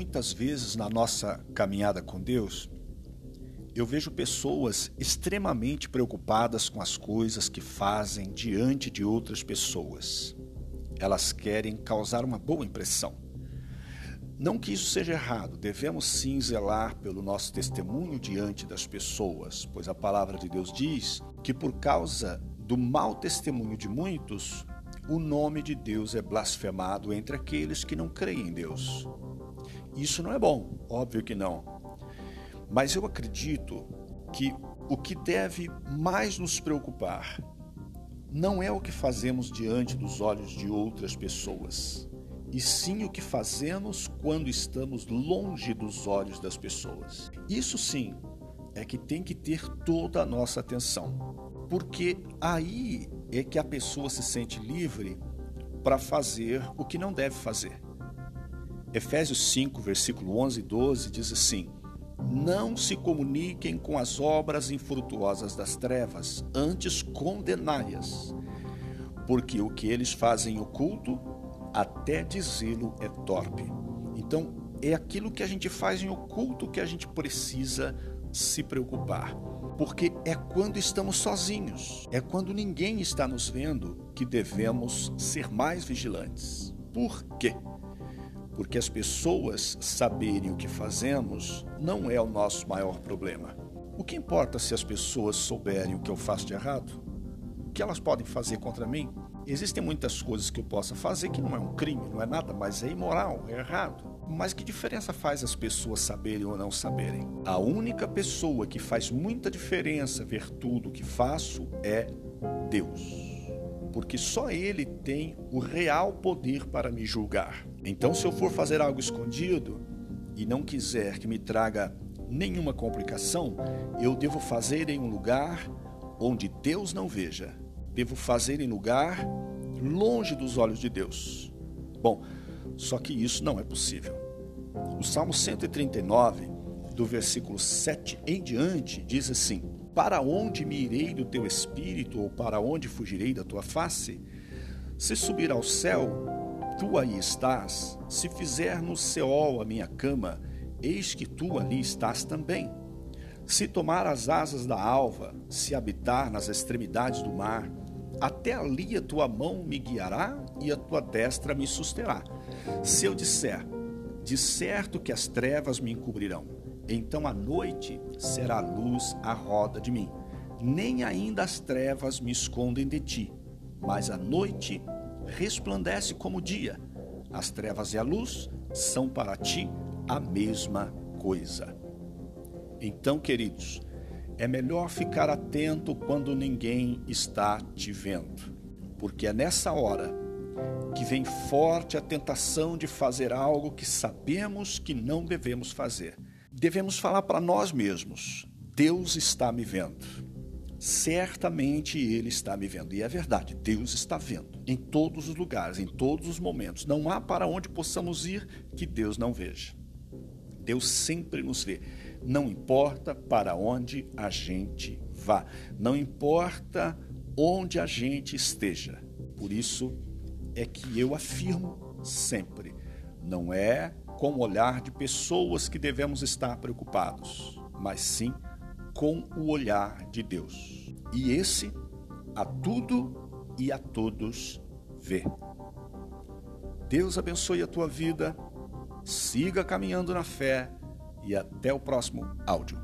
muitas vezes na nossa caminhada com Deus, eu vejo pessoas extremamente preocupadas com as coisas que fazem diante de outras pessoas. Elas querem causar uma boa impressão. Não que isso seja errado, devemos sim zelar pelo nosso testemunho diante das pessoas, pois a palavra de Deus diz que por causa do mau testemunho de muitos, o nome de Deus é blasfemado entre aqueles que não creem em Deus. Isso não é bom, óbvio que não. Mas eu acredito que o que deve mais nos preocupar não é o que fazemos diante dos olhos de outras pessoas, e sim o que fazemos quando estamos longe dos olhos das pessoas. Isso sim é que tem que ter toda a nossa atenção, porque aí é que a pessoa se sente livre para fazer o que não deve fazer. Efésios 5, versículo 11 e 12 diz assim: Não se comuniquem com as obras infrutuosas das trevas, antes condenai-as, porque o que eles fazem oculto, até dizê-lo é torpe. Então, é aquilo que a gente faz em oculto que a gente precisa se preocupar. Porque é quando estamos sozinhos, é quando ninguém está nos vendo que devemos ser mais vigilantes. Por quê? Porque as pessoas saberem o que fazemos não é o nosso maior problema. O que importa se as pessoas souberem o que eu faço de errado? O que elas podem fazer contra mim? Existem muitas coisas que eu possa fazer que não é um crime, não é nada, mas é imoral, é errado. Mas que diferença faz as pessoas saberem ou não saberem? A única pessoa que faz muita diferença ver tudo o que faço é Deus porque só Ele tem o real poder para me julgar. Então, se eu for fazer algo escondido e não quiser que me traga nenhuma complicação, eu devo fazer em um lugar onde Deus não veja. Devo fazer em lugar longe dos olhos de Deus. Bom, só que isso não é possível. O Salmo 139, do versículo 7 em diante, diz assim: para onde me irei do teu espírito, ou para onde fugirei da tua face? Se subir ao céu, tu aí estás. Se fizer no Seol a minha cama, eis que tu ali estás também. Se tomar as asas da alva, se habitar nas extremidades do mar, até ali a tua mão me guiará e a tua destra me susterá. Se eu disser, de certo que as trevas me encobrirão, então a noite será luz à roda de mim. Nem ainda as trevas me escondem de ti, mas a noite resplandece como o dia. As trevas e a luz são para ti a mesma coisa. Então, queridos, é melhor ficar atento quando ninguém está te vendo, porque é nessa hora que vem forte a tentação de fazer algo que sabemos que não devemos fazer devemos falar para nós mesmos: Deus está me vendo. Certamente Ele está me vendo. E é verdade, Deus está vendo em todos os lugares, em todos os momentos. Não há para onde possamos ir que Deus não veja. Deus sempre nos vê. Não importa para onde a gente vá, não importa onde a gente esteja. Por isso é que eu afirmo sempre: não é com o olhar de pessoas que devemos estar preocupados, mas sim com o olhar de Deus. E esse a tudo e a todos vê. Deus abençoe a tua vida, siga caminhando na fé e até o próximo áudio.